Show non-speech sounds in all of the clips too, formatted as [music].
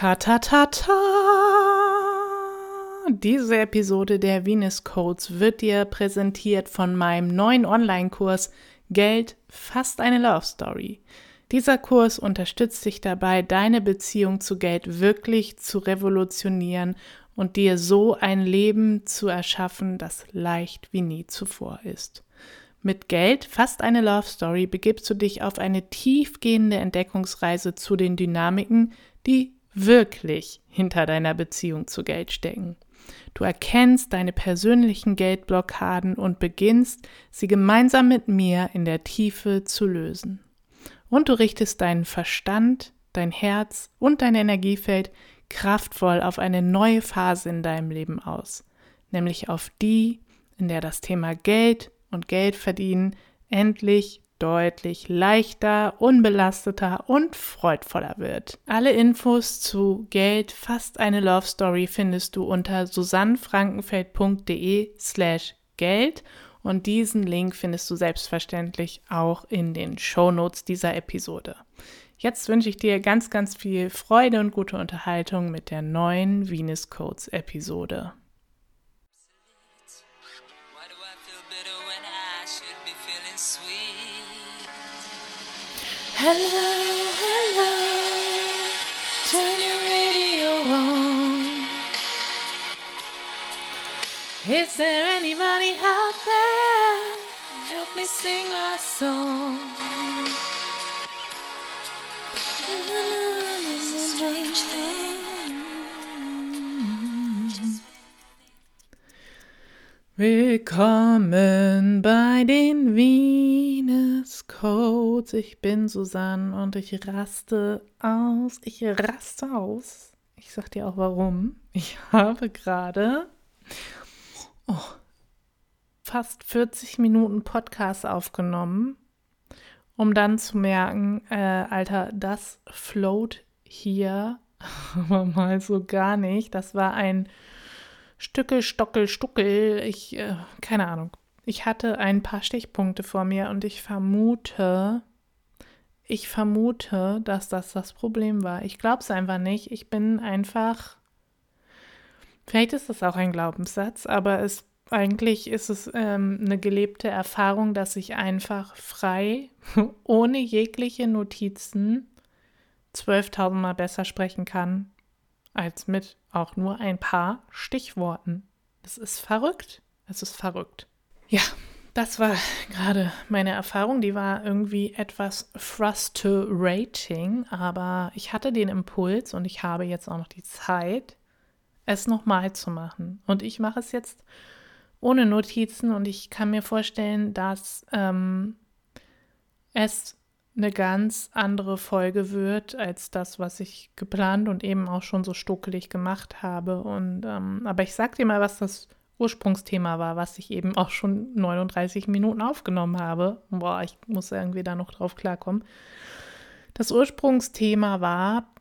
Ta ta ta ta. Diese Episode der Venus Codes wird dir präsentiert von meinem neuen Online-Kurs Geld fast eine Love Story. Dieser Kurs unterstützt dich dabei, deine Beziehung zu Geld wirklich zu revolutionieren und dir so ein Leben zu erschaffen, das leicht wie nie zuvor ist. Mit Geld, fast eine Love Story, begibst du dich auf eine tiefgehende Entdeckungsreise zu den Dynamiken, die wirklich hinter deiner Beziehung zu Geld stecken. Du erkennst deine persönlichen Geldblockaden und beginnst, sie gemeinsam mit mir in der Tiefe zu lösen. Und du richtest deinen Verstand, dein Herz und dein Energiefeld kraftvoll auf eine neue Phase in deinem Leben aus, nämlich auf die, in der das Thema Geld und Geld verdienen endlich deutlich leichter, unbelasteter und freudvoller wird. Alle Infos zu Geld, fast eine Love Story findest du unter susannfrankenfeld.de slash Geld und diesen Link findest du selbstverständlich auch in den Shownotes dieser Episode. Jetzt wünsche ich dir ganz, ganz viel Freude und gute Unterhaltung mit der neuen Venus Codes Episode. Hello, hello, turn your radio on. Is there anybody out there? Help me sing our song. Willkommen bei den Venus Codes. Ich bin Susanne und ich raste aus. Ich raste aus. Ich sag dir auch warum. Ich habe gerade oh, fast 40 Minuten Podcast aufgenommen, um dann zu merken, äh, Alter, das float hier [laughs] aber mal so gar nicht. Das war ein Stückel, Stockel, Stuckel. Ich, äh, keine Ahnung. Ich hatte ein paar Stichpunkte vor mir und ich vermute, ich vermute, dass das das Problem war. Ich glaube es einfach nicht. Ich bin einfach. Vielleicht ist das auch ein Glaubenssatz, aber es eigentlich ist es ähm, eine gelebte Erfahrung, dass ich einfach frei, [laughs] ohne jegliche Notizen, 12.000 Mal besser sprechen kann als mit auch nur ein paar Stichworten. Das ist verrückt. Es ist verrückt. Ja, das war gerade meine Erfahrung. Die war irgendwie etwas frustrating, aber ich hatte den Impuls und ich habe jetzt auch noch die Zeit, es nochmal zu machen. Und ich mache es jetzt ohne Notizen und ich kann mir vorstellen, dass ähm, es eine ganz andere Folge wird als das, was ich geplant und eben auch schon so stuckelig gemacht habe. Und ähm, aber ich sag dir mal, was das Ursprungsthema war, was ich eben auch schon 39 Minuten aufgenommen habe. Boah, ich muss irgendwie da noch drauf klarkommen. Das Ursprungsthema war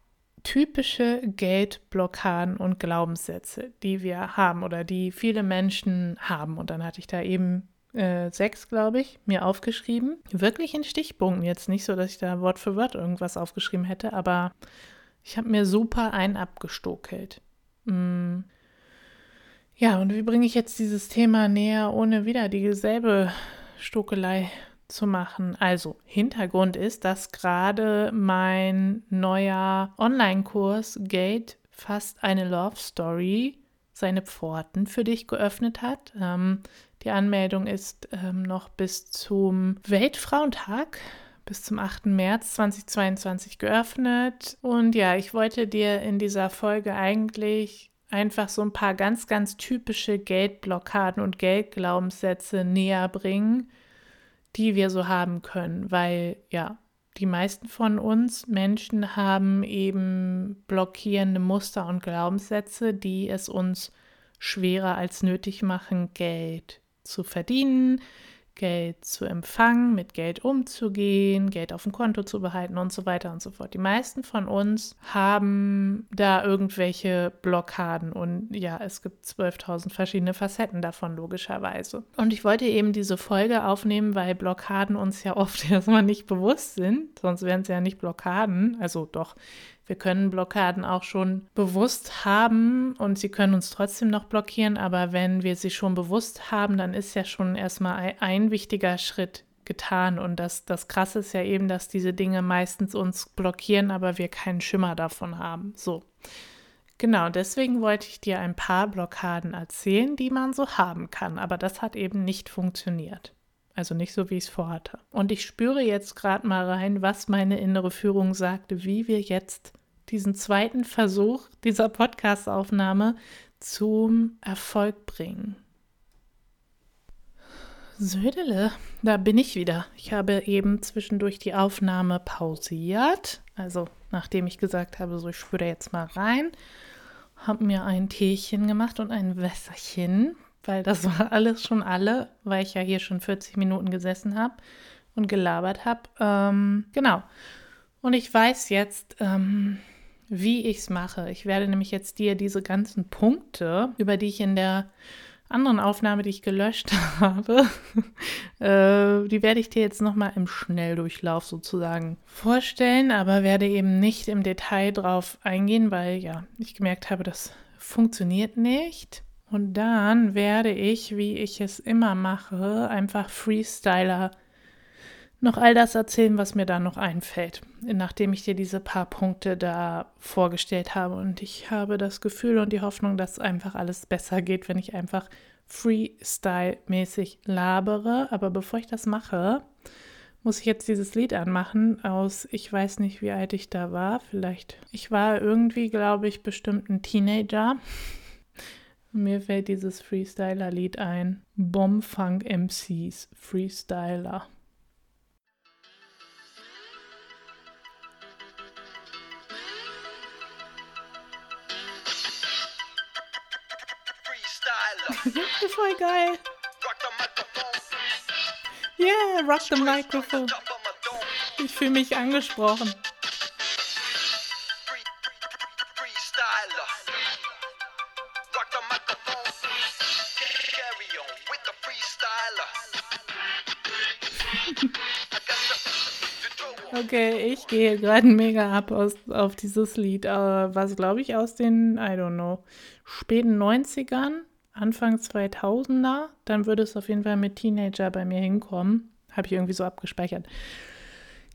typische Geldblockaden und Glaubenssätze, die wir haben oder die viele Menschen haben. Und dann hatte ich da eben äh, sechs, glaube ich, mir aufgeschrieben. Wirklich in Stichpunkten. Jetzt nicht so, dass ich da Wort für Wort irgendwas aufgeschrieben hätte, aber ich habe mir super ein abgestokelt. Mm. Ja, und wie bringe ich jetzt dieses Thema näher, ohne wieder dieselbe Stokelei zu machen? Also, Hintergrund ist, dass gerade mein neuer Online-Kurs Gate fast eine Love Story seine Pforten für dich geöffnet hat. Ähm, die Anmeldung ist ähm, noch bis zum Weltfrauentag, bis zum 8. März 2022 geöffnet. Und ja, ich wollte dir in dieser Folge eigentlich einfach so ein paar ganz, ganz typische Geldblockaden und Geldglaubenssätze näher bringen, die wir so haben können, weil ja, die meisten von uns Menschen haben eben blockierende Muster und Glaubenssätze, die es uns schwerer als nötig machen, Geld zu verdienen, Geld zu empfangen, mit Geld umzugehen, Geld auf dem Konto zu behalten und so weiter und so fort. Die meisten von uns haben da irgendwelche Blockaden und ja, es gibt 12.000 verschiedene Facetten davon logischerweise. Und ich wollte eben diese Folge aufnehmen, weil Blockaden uns ja oft [laughs] erstmal nicht bewusst sind, sonst wären es ja nicht Blockaden, also doch Wir können Blockaden auch schon bewusst haben und sie können uns trotzdem noch blockieren, aber wenn wir sie schon bewusst haben, dann ist ja schon erstmal ein, wichtiger Schritt getan. Und das, das Krasse ist ja eben, dass diese Dinge meistens uns blockieren, aber wir keinen Schimmer davon haben. So. Genau, deswegen wollte ich dir ein paar Blockaden erzählen, die man so haben kann. Aber das hat eben nicht funktioniert. Also nicht so, wie ich es vorhatte. Und ich spüre jetzt gerade mal rein, was meine innere Führung sagte, wie wir jetzt diesen zweiten Versuch dieser Podcast-Aufnahme zum Erfolg bringen. Södele, da bin ich wieder. Ich habe eben zwischendurch die Aufnahme pausiert. Also nachdem ich gesagt habe, so ich spüre jetzt mal rein, habe mir ein Teechen gemacht und ein Wässerchen weil das war alles schon alle, weil ich ja hier schon 40 Minuten gesessen habe und gelabert habe. Ähm, genau. Und ich weiß jetzt, ähm, wie ich es mache. Ich werde nämlich jetzt dir diese ganzen Punkte, über die ich in der anderen Aufnahme, die ich gelöscht [laughs] habe, [laughs] äh, die werde ich dir jetzt nochmal im Schnelldurchlauf sozusagen vorstellen, aber werde eben nicht im Detail drauf eingehen, weil ja, ich gemerkt habe, das funktioniert nicht. Und dann werde ich, wie ich es immer mache, einfach Freestyler noch all das erzählen, was mir da noch einfällt, nachdem ich dir diese paar Punkte da vorgestellt habe. Und ich habe das Gefühl und die Hoffnung, dass einfach alles besser geht, wenn ich einfach Freestyle-mäßig labere. Aber bevor ich das mache, muss ich jetzt dieses Lied anmachen aus, ich weiß nicht, wie alt ich da war, vielleicht. Ich war irgendwie, glaube ich, bestimmt ein Teenager. [laughs] Mir fällt dieses Freestyler-Lied ein. Bombfunk MCs Freestyler. Voll geil. Yeah, rock the microphone. Ich fühle mich angesprochen. Okay, ich gehe gerade mega ab aus, auf dieses Lied, äh, was glaube ich aus den, I don't know, späten 90ern, Anfang 2000er. Dann würde es auf jeden Fall mit Teenager bei mir hinkommen. Habe ich irgendwie so abgespeichert.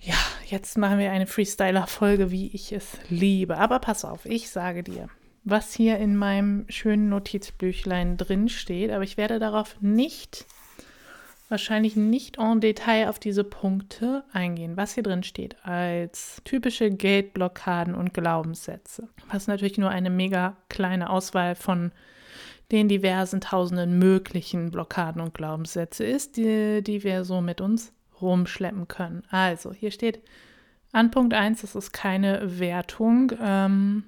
Ja, jetzt machen wir eine Freestyler-Folge, wie ich es liebe. Aber pass auf, ich sage dir, was hier in meinem schönen Notizbüchlein drin steht, aber ich werde darauf nicht wahrscheinlich nicht en Detail auf diese Punkte eingehen, was hier drin steht als typische Geldblockaden und Glaubenssätze. Was natürlich nur eine mega kleine Auswahl von den diversen tausenden möglichen Blockaden und Glaubenssätze ist, die, die wir so mit uns rumschleppen können. Also, hier steht an Punkt 1, das ist keine Wertung. Ähm,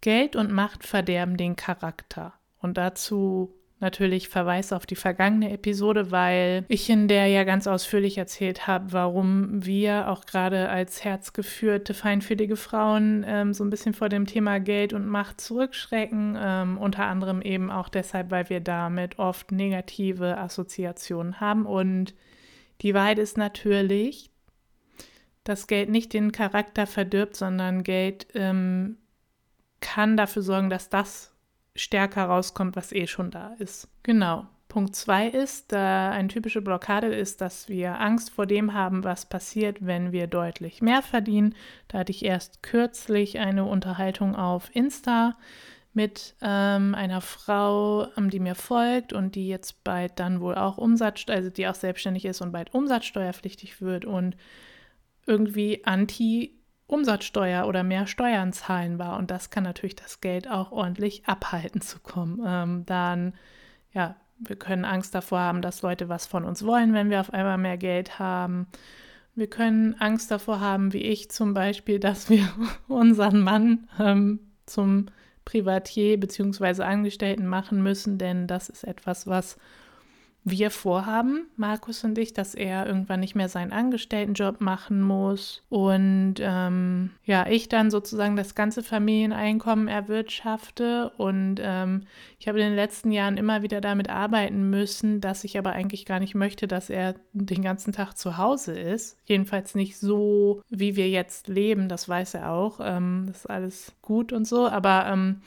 Geld und Macht verderben den Charakter. Und dazu natürlich Verweis auf die vergangene Episode, weil ich in der ja ganz ausführlich erzählt habe, warum wir auch gerade als herzgeführte, feinfühlige Frauen ähm, so ein bisschen vor dem Thema Geld und Macht zurückschrecken. Ähm, unter anderem eben auch deshalb, weil wir damit oft negative Assoziationen haben. Und die Wahrheit ist natürlich, dass Geld nicht den Charakter verdirbt, sondern Geld ähm, kann dafür sorgen, dass das stärker rauskommt, was eh schon da ist. Genau. Punkt zwei ist, da eine typische Blockade ist, dass wir Angst vor dem haben, was passiert, wenn wir deutlich mehr verdienen. Da hatte ich erst kürzlich eine Unterhaltung auf Insta mit ähm, einer Frau, ähm, die mir folgt und die jetzt bald dann wohl auch Umsatz, also die auch selbstständig ist und bald umsatzsteuerpflichtig wird und irgendwie anti Umsatzsteuer oder mehr Steuern zahlen war. Und das kann natürlich das Geld auch ordentlich abhalten zu kommen. Ähm, dann, ja, wir können Angst davor haben, dass Leute was von uns wollen, wenn wir auf einmal mehr Geld haben. Wir können Angst davor haben, wie ich zum Beispiel, [laughs] dass wir unseren Mann ähm, zum Privatier bzw. Angestellten machen müssen, denn das ist etwas, was wir vorhaben, Markus und ich, dass er irgendwann nicht mehr seinen Angestelltenjob machen muss und ähm, ja, ich dann sozusagen das ganze Familieneinkommen erwirtschafte und ähm, ich habe in den letzten Jahren immer wieder damit arbeiten müssen, dass ich aber eigentlich gar nicht möchte, dass er den ganzen Tag zu Hause ist. Jedenfalls nicht so, wie wir jetzt leben, das weiß er auch. Ähm, das ist alles gut und so, aber ähm,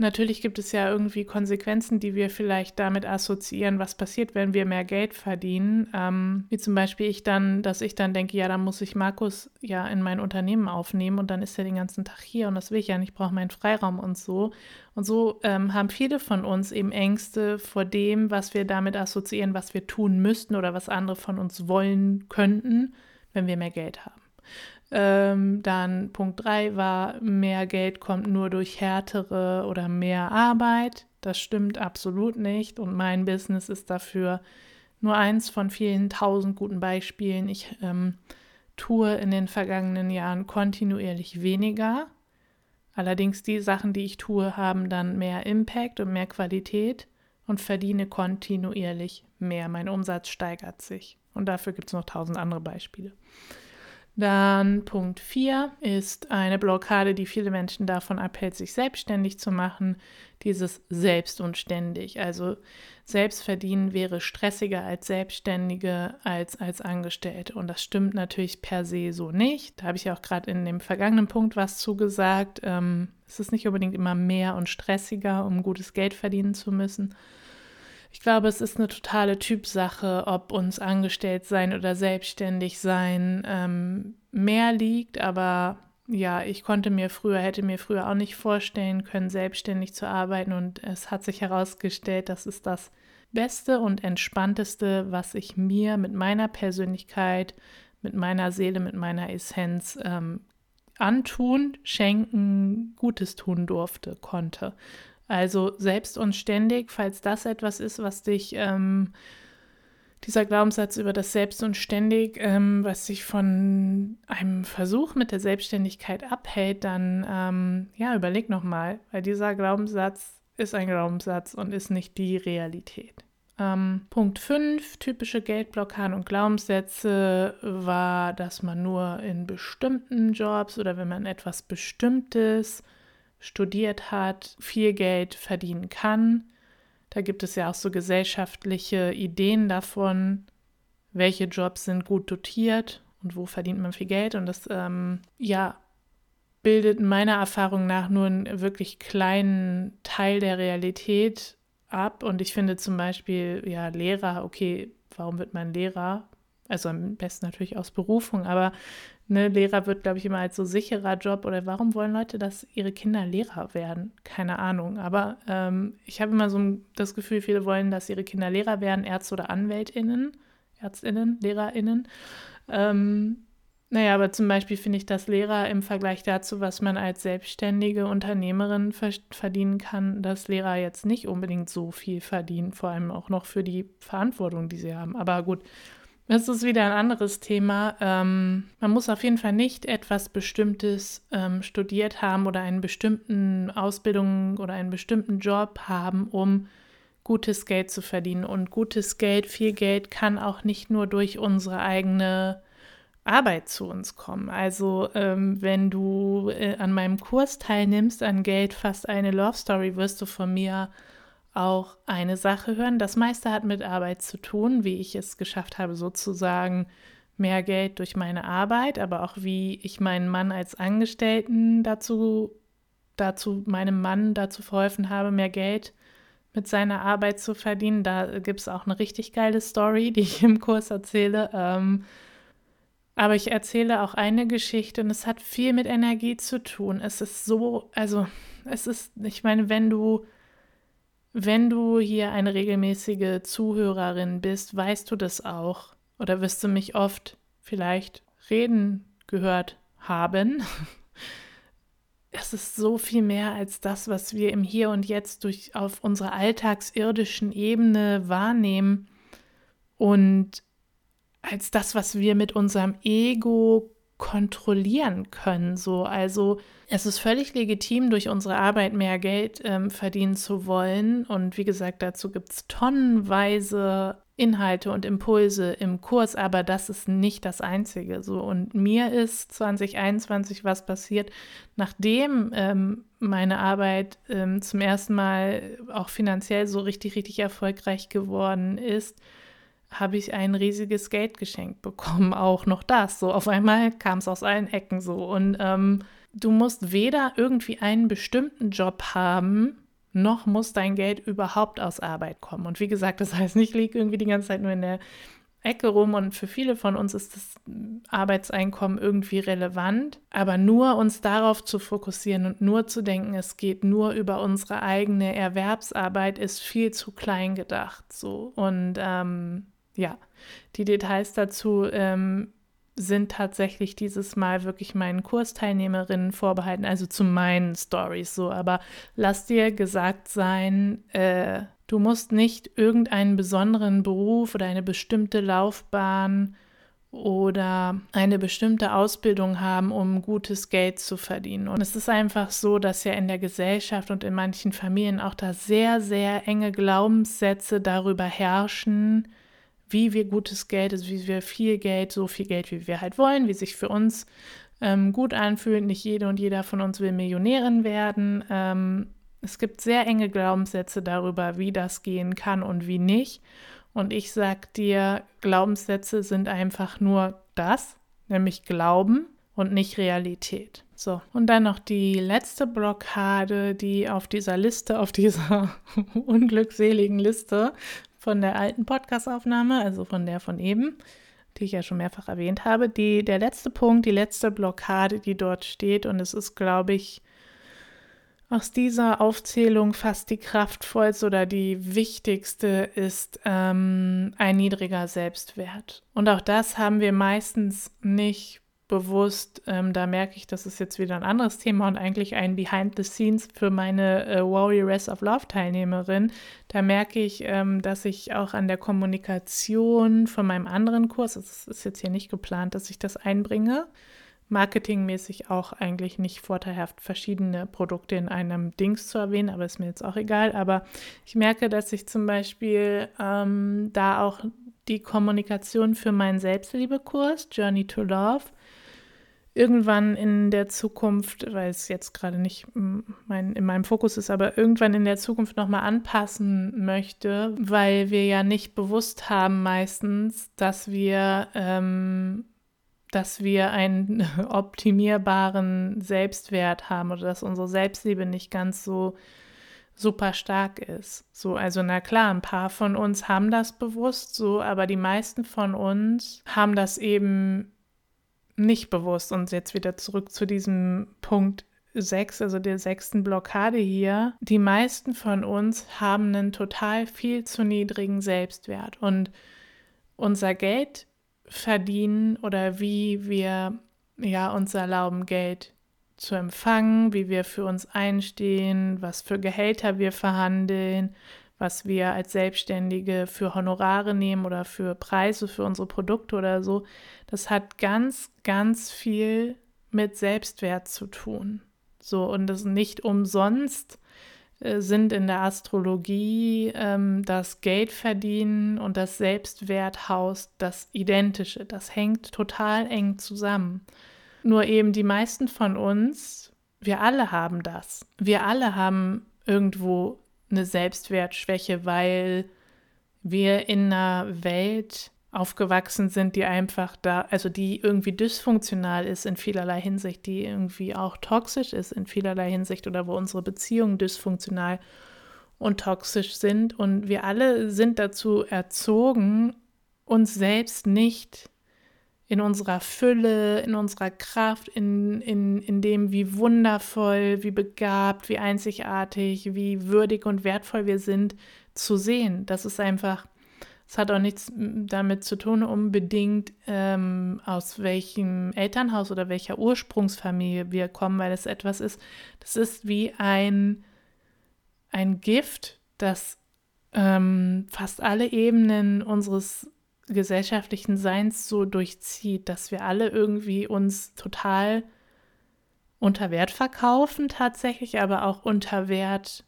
Natürlich gibt es ja irgendwie Konsequenzen, die wir vielleicht damit assoziieren, was passiert, wenn wir mehr Geld verdienen. Ähm, wie zum Beispiel ich dann, dass ich dann denke, ja, dann muss ich Markus ja in mein Unternehmen aufnehmen und dann ist er den ganzen Tag hier und das will ich ja nicht, ich brauche meinen Freiraum und so. Und so ähm, haben viele von uns eben Ängste vor dem, was wir damit assoziieren, was wir tun müssten oder was andere von uns wollen könnten, wenn wir mehr Geld haben. Ähm, dann Punkt 3 war, mehr Geld kommt nur durch härtere oder mehr Arbeit. Das stimmt absolut nicht und mein Business ist dafür nur eins von vielen tausend guten Beispielen. Ich ähm, tue in den vergangenen Jahren kontinuierlich weniger. Allerdings die Sachen, die ich tue, haben dann mehr Impact und mehr Qualität und verdiene kontinuierlich mehr. Mein Umsatz steigert sich. Und dafür gibt es noch tausend andere Beispiele. Dann Punkt 4 ist eine Blockade, die viele Menschen davon abhält, sich selbstständig zu machen. Dieses Selbst und ständig. Also Selbstverdienen wäre stressiger als Selbstständige als als Angestellte. Und das stimmt natürlich per se so nicht. Da habe ich ja auch gerade in dem vergangenen Punkt was zugesagt. Ähm, es ist nicht unbedingt immer mehr und stressiger, um gutes Geld verdienen zu müssen. Ich glaube, es ist eine totale Typsache, ob uns angestellt sein oder selbstständig sein ähm, mehr liegt. Aber ja, ich konnte mir früher, hätte mir früher auch nicht vorstellen können, selbstständig zu arbeiten. Und es hat sich herausgestellt, das ist das Beste und Entspannteste, was ich mir mit meiner Persönlichkeit, mit meiner Seele, mit meiner Essenz ähm, antun, schenken, Gutes tun durfte, konnte. Also selbst und ständig, falls das etwas ist, was dich, ähm, dieser Glaubenssatz über das Selbst und ständig, ähm, was sich von einem Versuch mit der Selbstständigkeit abhält, dann ähm, ja, überleg nochmal, weil dieser Glaubenssatz ist ein Glaubenssatz und ist nicht die Realität. Ähm, Punkt 5, typische Geldblockaden und Glaubenssätze war, dass man nur in bestimmten Jobs oder wenn man etwas Bestimmtes studiert hat, viel Geld verdienen kann. Da gibt es ja auch so gesellschaftliche Ideen davon, welche Jobs sind gut dotiert und wo verdient man viel Geld. Und das, ähm, ja, bildet meiner Erfahrung nach nur einen wirklich kleinen Teil der Realität ab. Und ich finde zum Beispiel, ja, Lehrer, okay, warum wird man Lehrer? Also am besten natürlich aus Berufung, aber ne, Lehrer wird, glaube ich, immer als so sicherer Job oder warum wollen Leute, dass ihre Kinder Lehrer werden? Keine Ahnung. Aber ähm, ich habe immer so das Gefühl, viele wollen, dass ihre Kinder Lehrer werden, Ärzte oder AnwältInnen, ÄrztInnen, LehrerInnen. Ähm, naja, aber zum Beispiel finde ich, dass Lehrer im Vergleich dazu, was man als selbstständige Unternehmerin verdienen kann, dass Lehrer jetzt nicht unbedingt so viel verdienen, vor allem auch noch für die Verantwortung, die sie haben. Aber gut, das ist wieder ein anderes Thema. Ähm, man muss auf jeden Fall nicht etwas Bestimmtes ähm, studiert haben oder einen bestimmten Ausbildung oder einen bestimmten Job haben, um gutes Geld zu verdienen. Und gutes Geld, viel Geld kann auch nicht nur durch unsere eigene Arbeit zu uns kommen. Also ähm, wenn du äh, an meinem Kurs teilnimmst, an Geld fast eine Love Story, wirst du von mir auch eine Sache hören. Das meiste hat mit Arbeit zu tun, wie ich es geschafft habe, sozusagen mehr Geld durch meine Arbeit, aber auch wie ich meinen Mann als Angestellten dazu, dazu, meinem Mann dazu verholfen habe, mehr Geld mit seiner Arbeit zu verdienen. Da gibt es auch eine richtig geile Story, die ich im Kurs erzähle. Ähm, aber ich erzähle auch eine Geschichte und es hat viel mit Energie zu tun. Es ist so, also es ist, ich meine, wenn du wenn du hier eine regelmäßige Zuhörerin bist, weißt du das auch oder wirst du mich oft vielleicht reden gehört haben. [laughs] Es ist so viel mehr als das, was wir im Hier und Jetzt durch auf unserer alltagsirdischen Ebene wahrnehmen und als das, was wir mit unserem Ego kontrollieren können. So, also es ist völlig legitim, durch unsere Arbeit mehr Geld ähm, verdienen zu wollen. Und wie gesagt, dazu gibt es tonnenweise Inhalte und Impulse im Kurs, aber das ist nicht das Einzige. So und mir ist 2021 was passiert, nachdem ähm, meine Arbeit ähm, zum ersten Mal auch finanziell so richtig, richtig erfolgreich geworden ist habe ich ein riesiges Geld geschenkt bekommen. Auch noch das. So auf einmal kam es aus allen Ecken so. Und ähm, du musst weder irgendwie einen bestimmten Job haben, noch muss dein Geld überhaupt aus Arbeit kommen. Und wie gesagt, das heißt nicht, liegt irgendwie die ganze Zeit nur in der Ecke rum und für viele von uns ist das Arbeitseinkommen irgendwie relevant, aber nur uns darauf zu fokussieren und nur zu denken, es geht nur über unsere eigene Erwerbsarbeit, ist viel zu klein gedacht. So und ähm, ja, die Details dazu ähm, sind tatsächlich dieses Mal wirklich meinen Kursteilnehmerinnen vorbehalten, also zu meinen Stories so. Aber lass dir gesagt sein, äh, du musst nicht irgendeinen besonderen Beruf oder eine bestimmte Laufbahn oder eine bestimmte Ausbildung haben, um gutes Geld zu verdienen. Und es ist einfach so, dass ja in der Gesellschaft und in manchen Familien auch da sehr, sehr enge Glaubenssätze darüber herrschen, wie wir gutes Geld, also wie wir viel Geld, so viel Geld, wie wir halt wollen, wie sich für uns ähm, gut anfühlt. Nicht jede und jeder von uns will Millionärin werden. Ähm, es gibt sehr enge Glaubenssätze darüber, wie das gehen kann und wie nicht. Und ich sag dir, Glaubenssätze sind einfach nur das, nämlich Glauben und nicht Realität. So, und dann noch die letzte Blockade, die auf dieser Liste, auf dieser [laughs] unglückseligen Liste von der alten Podcastaufnahme, also von der von eben, die ich ja schon mehrfach erwähnt habe. Die, der letzte Punkt, die letzte Blockade, die dort steht, und es ist, glaube ich, aus dieser Aufzählung fast die kraftvollste oder die wichtigste ist ähm, ein niedriger Selbstwert. Und auch das haben wir meistens nicht bewusst, ähm, da merke ich, das ist jetzt wieder ein anderes Thema und eigentlich ein Behind the Scenes für meine äh, Warrioress of Love Teilnehmerin. Da merke ich, ähm, dass ich auch an der Kommunikation von meinem anderen Kurs, es ist jetzt hier nicht geplant, dass ich das einbringe, marketingmäßig auch eigentlich nicht vorteilhaft, verschiedene Produkte in einem Dings zu erwähnen, aber ist mir jetzt auch egal. Aber ich merke, dass ich zum Beispiel ähm, da auch die Kommunikation für meinen Selbstliebekurs Journey to Love irgendwann in der Zukunft, weil es jetzt gerade nicht mein, in meinem Fokus ist, aber irgendwann in der Zukunft nochmal anpassen möchte, weil wir ja nicht bewusst haben meistens, dass wir, ähm, dass wir einen [laughs] optimierbaren Selbstwert haben oder dass unsere Selbstliebe nicht ganz so super stark ist. So, also na klar, ein paar von uns haben das bewusst so, aber die meisten von uns haben das eben nicht bewusst. Und jetzt wieder zurück zu diesem Punkt 6, also der sechsten Blockade hier. Die meisten von uns haben einen total viel zu niedrigen Selbstwert. Und unser Geld verdienen oder wie wir ja uns erlauben, Geld zu empfangen, wie wir für uns einstehen, was für Gehälter wir verhandeln, was wir als Selbstständige für Honorare nehmen oder für Preise für unsere Produkte oder so, das hat ganz, ganz viel mit Selbstwert zu tun. So, und das nicht umsonst äh, sind in der Astrologie ähm, das Geldverdienen und das Selbstwerthaus das Identische. Das hängt total eng zusammen. Nur eben die meisten von uns, wir alle haben das. Wir alle haben irgendwo eine Selbstwertschwäche, weil wir in einer Welt aufgewachsen sind, die einfach da, also die irgendwie dysfunktional ist in vielerlei Hinsicht, die irgendwie auch toxisch ist in vielerlei Hinsicht oder wo unsere Beziehungen dysfunktional und toxisch sind. Und wir alle sind dazu erzogen, uns selbst nicht in unserer Fülle, in unserer Kraft, in, in, in dem, wie wundervoll, wie begabt, wie einzigartig, wie würdig und wertvoll wir sind, zu sehen. Das ist einfach, es hat auch nichts damit zu tun, unbedingt ähm, aus welchem Elternhaus oder welcher Ursprungsfamilie wir kommen, weil es etwas ist, das ist wie ein, ein Gift, das ähm, fast alle Ebenen unseres gesellschaftlichen Seins so durchzieht, dass wir alle irgendwie uns total unter Wert verkaufen tatsächlich, aber auch unter Wert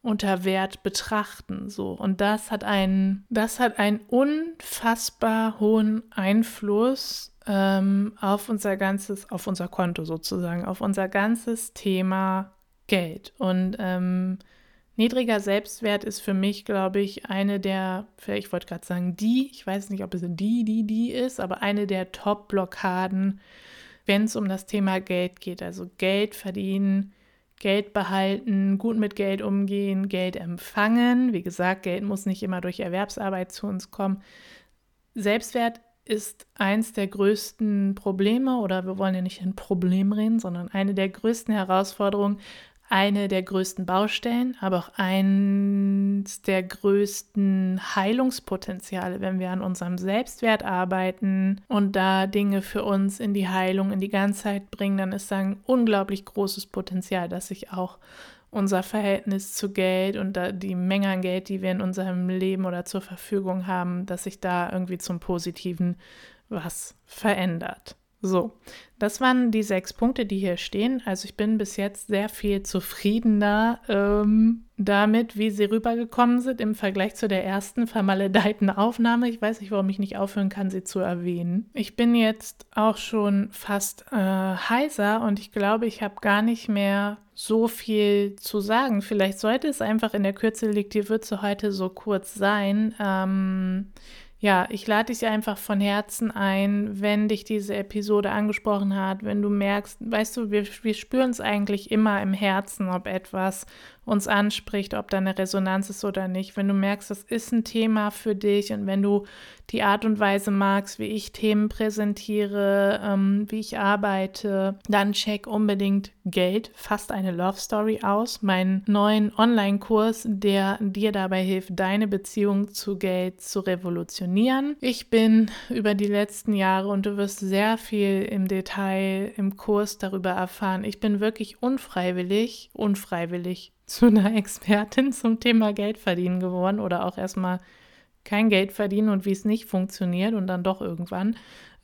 unter Wert betrachten so. Und das hat einen das hat einen unfassbar hohen Einfluss ähm, auf unser ganzes auf unser Konto sozusagen auf unser ganzes Thema Geld. Und ähm, niedriger Selbstwert ist für mich glaube ich eine der ich wollte gerade sagen die ich weiß nicht ob es die die die ist aber eine der Top Blockaden wenn es um das Thema Geld geht. Also Geld verdienen, Geld behalten, gut mit Geld umgehen, Geld empfangen. Wie gesagt, Geld muss nicht immer durch Erwerbsarbeit zu uns kommen. Selbstwert ist eins der größten Probleme, oder wir wollen ja nicht in Problem reden, sondern eine der größten Herausforderungen, eine der größten Baustellen, aber auch eines der größten Heilungspotenziale, wenn wir an unserem Selbstwert arbeiten und da Dinge für uns in die Heilung, in die Ganzheit bringen, dann ist da ein unglaublich großes Potenzial, dass sich auch unser Verhältnis zu Geld und die Menge an Geld, die wir in unserem Leben oder zur Verfügung haben, dass sich da irgendwie zum Positiven was verändert. So, das waren die sechs Punkte, die hier stehen. Also ich bin bis jetzt sehr viel zufriedener ähm, damit, wie sie rübergekommen sind im Vergleich zu der ersten vermaledeiten Aufnahme. Ich weiß nicht, warum ich nicht aufhören kann, sie zu erwähnen. Ich bin jetzt auch schon fast äh, heiser und ich glaube, ich habe gar nicht mehr so viel zu sagen. Vielleicht sollte es einfach in der Kürze liegt die Würze heute so kurz sein. Ähm, ja, ich lade dich einfach von Herzen ein, wenn dich diese Episode angesprochen hat, wenn du merkst, weißt du, wir, wir spüren es eigentlich immer im Herzen, ob etwas uns anspricht, ob da eine Resonanz ist oder nicht. Wenn du merkst, das ist ein Thema für dich und wenn du die Art und Weise magst, wie ich Themen präsentiere, ähm, wie ich arbeite, dann check unbedingt Geld, fast eine Love Story aus, meinen neuen Online-Kurs, der dir dabei hilft, deine Beziehung zu Geld zu revolutionieren. Ich bin über die letzten Jahre und du wirst sehr viel im Detail im Kurs darüber erfahren. Ich bin wirklich unfreiwillig, unfreiwillig zu einer Expertin zum Thema Geld verdienen geworden oder auch erstmal kein Geld verdienen und wie es nicht funktioniert und dann doch irgendwann.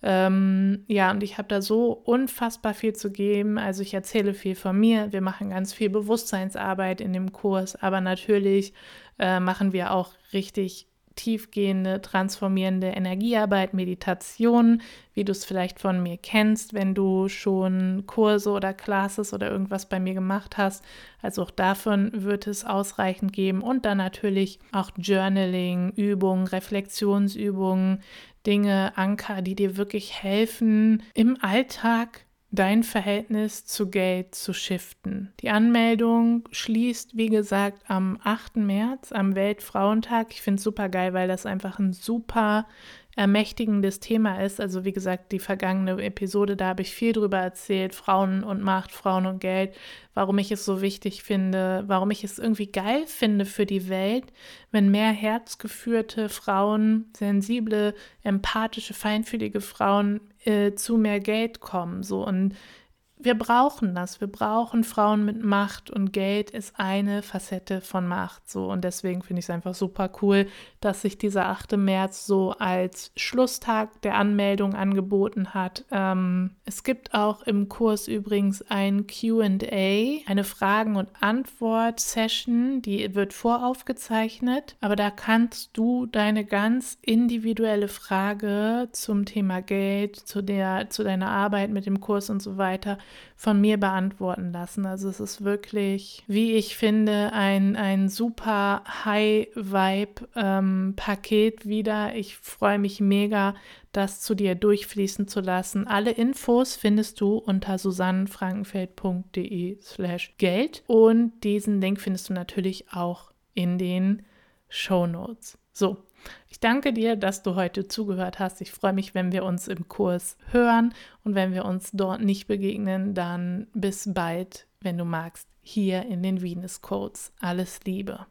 Ähm, ja, und ich habe da so unfassbar viel zu geben. Also ich erzähle viel von mir. Wir machen ganz viel Bewusstseinsarbeit in dem Kurs, aber natürlich äh, machen wir auch richtig tiefgehende, transformierende Energiearbeit, Meditation, wie du es vielleicht von mir kennst, wenn du schon Kurse oder Classes oder irgendwas bei mir gemacht hast. Also auch davon wird es ausreichend geben. Und dann natürlich auch Journaling, Übungen, Reflexionsübungen, Dinge, Anker, die dir wirklich helfen, im Alltag dein Verhältnis zu Geld zu shiften. Die Anmeldung schließt, wie gesagt, am 8. März, am Weltfrauentag. Ich finde es super geil, weil das einfach ein super ermächtigendes Thema ist. Also wie gesagt, die vergangene Episode, da habe ich viel drüber erzählt, Frauen und Macht, Frauen und Geld, warum ich es so wichtig finde, warum ich es irgendwie geil finde für die Welt, wenn mehr herzgeführte Frauen, sensible, empathische, feinfühlige Frauen äh, zu mehr Geld kommen. So und wir brauchen das. Wir brauchen Frauen mit Macht und Geld ist eine Facette von Macht. So und deswegen finde ich es einfach super cool, dass sich dieser 8. März so als Schlusstag der Anmeldung angeboten hat. Ähm, es gibt auch im Kurs übrigens ein QA, eine Fragen- und Antwort-Session, die wird voraufgezeichnet, aber da kannst du deine ganz individuelle Frage zum Thema Geld, zu, der, zu deiner Arbeit mit dem Kurs und so weiter von mir beantworten lassen. Also es ist wirklich, wie ich finde, ein, ein super High-Vibe-Paket ähm, wieder. Ich freue mich mega, das zu dir durchfließen zu lassen. Alle Infos findest du unter susannenfrankenfeld.de slash Geld und diesen Link findest du natürlich auch in den Show Notes. So, ich danke dir, dass du heute zugehört hast. Ich freue mich, wenn wir uns im Kurs hören und wenn wir uns dort nicht begegnen, dann bis bald, wenn du magst, hier in den Venus Codes. Alles Liebe.